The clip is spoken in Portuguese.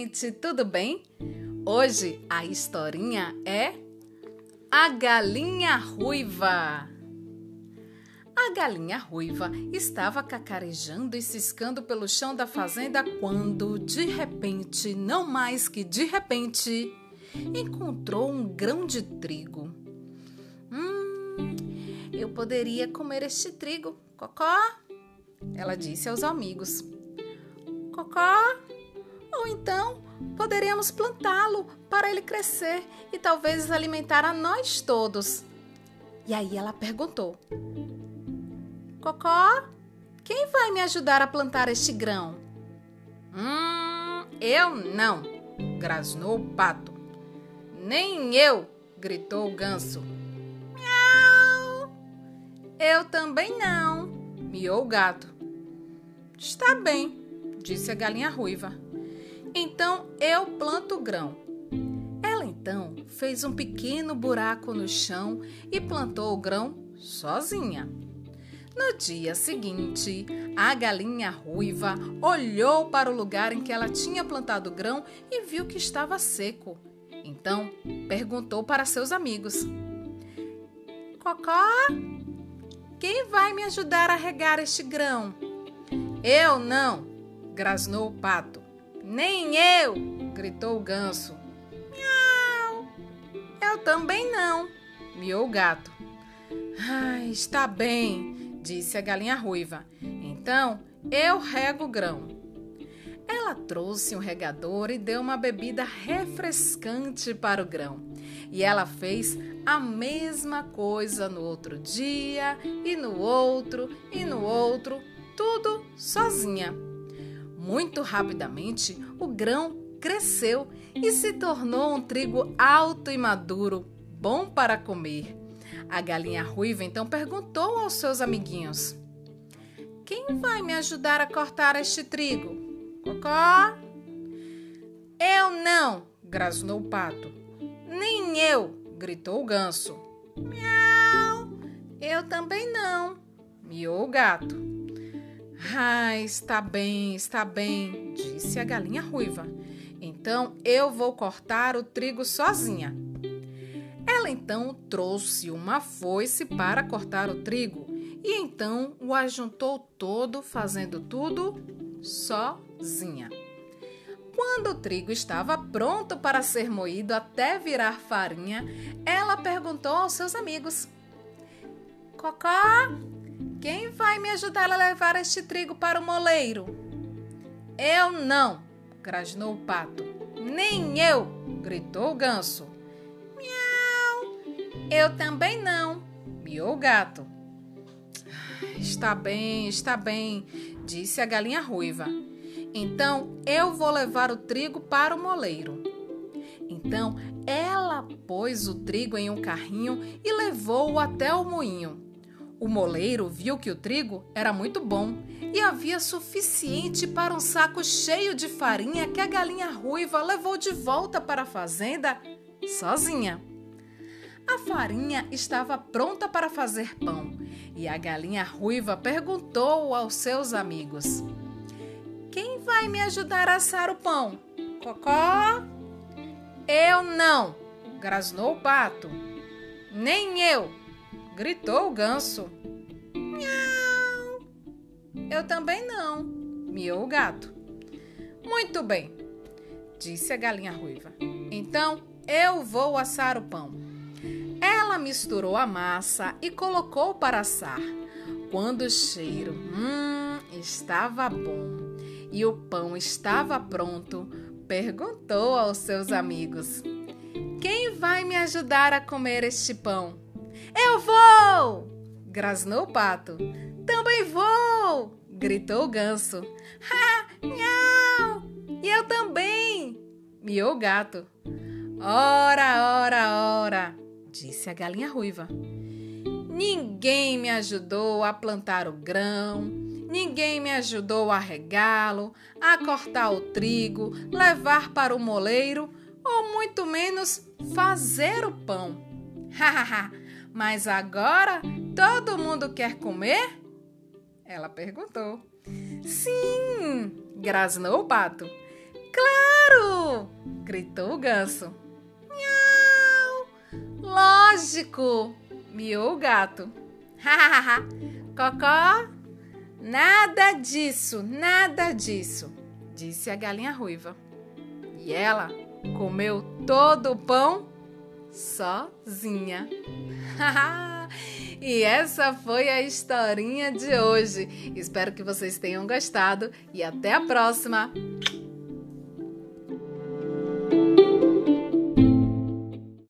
gente, tudo bem? Hoje a historinha é A Galinha Ruiva. A galinha ruiva estava cacarejando e ciscando pelo chão da fazenda quando, de repente, não mais que de repente, encontrou um grão de trigo. Hum, eu poderia comer este trigo, Cocó? Ela disse aos amigos. Cocó? Ou então poderíamos plantá-lo para ele crescer e talvez alimentar a nós todos. E aí ela perguntou: Cocó, quem vai me ajudar a plantar este grão? Hum, eu não, grasnou o pato. Nem eu, gritou o ganso. Miau! Eu também não, miou o gato. Está bem, disse a galinha ruiva. Então eu planto grão. Ela então fez um pequeno buraco no chão e plantou o grão sozinha. No dia seguinte, a galinha ruiva olhou para o lugar em que ela tinha plantado o grão e viu que estava seco. Então perguntou para seus amigos: Cocó, quem vai me ajudar a regar este grão? Eu não, grasnou o pato. Nem eu, gritou o ganso. Miau! Eu também não, miou o gato. Ah, está bem, disse a galinha ruiva. Então eu rego o grão. Ela trouxe um regador e deu uma bebida refrescante para o grão. E ela fez a mesma coisa no outro dia, e no outro, e no outro, tudo sozinha. Muito rapidamente, o grão cresceu e se tornou um trigo alto e maduro, bom para comer. A galinha ruiva então perguntou aos seus amiguinhos: Quem vai me ajudar a cortar este trigo? Cocó? Eu não, grasnou o pato. Nem eu, gritou o ganso. Miau! Eu também não, miou o gato. Ah, está bem, está bem, disse a galinha ruiva. Então eu vou cortar o trigo sozinha. Ela então trouxe uma foice para cortar o trigo e então o ajuntou todo, fazendo tudo sozinha. Quando o trigo estava pronto para ser moído até virar farinha, ela perguntou aos seus amigos: Cocó, quem vai me ajudar a levar este trigo para o moleiro? Eu não, grasnou o pato. Nem eu, gritou o ganso. Miau! Eu também não, miou o gato. Está bem, está bem, disse a galinha ruiva. Então eu vou levar o trigo para o moleiro. Então ela pôs o trigo em um carrinho e levou-o até o moinho. O moleiro viu que o trigo era muito bom e havia suficiente para um saco cheio de farinha que a galinha ruiva levou de volta para a fazenda sozinha. A farinha estava pronta para fazer pão e a galinha ruiva perguntou aos seus amigos: Quem vai me ajudar a assar o pão? Cocó? Eu não, grasnou o pato. Nem eu, gritou o ganso. Miau! Eu também não, miou o gato. Muito bem, disse a galinha ruiva. Então eu vou assar o pão. Ela misturou a massa e colocou para assar. Quando o cheiro hum, estava bom e o pão estava pronto, perguntou aos seus amigos: Quem vai me ajudar a comer este pão? Eu vou! grasnou o pato. Também vou! gritou o ganso. Ha! Miau! E eu também! miou o gato. Ora, ora, ora! disse a galinha ruiva. Ninguém me ajudou a plantar o grão, ninguém me ajudou a regá-lo, a cortar o trigo, levar para o moleiro ou muito menos fazer o pão. Hahaha! Mas agora todo mundo quer comer? Ela perguntou. Sim, grasnou o pato. Claro! gritou o ganso. Miau! Lógico! miou o gato. Hahaha! Cocó! Nada disso, nada disso, disse a galinha ruiva. E ela comeu todo o pão sozinha. e essa foi a historinha de hoje. Espero que vocês tenham gostado e até a próxima.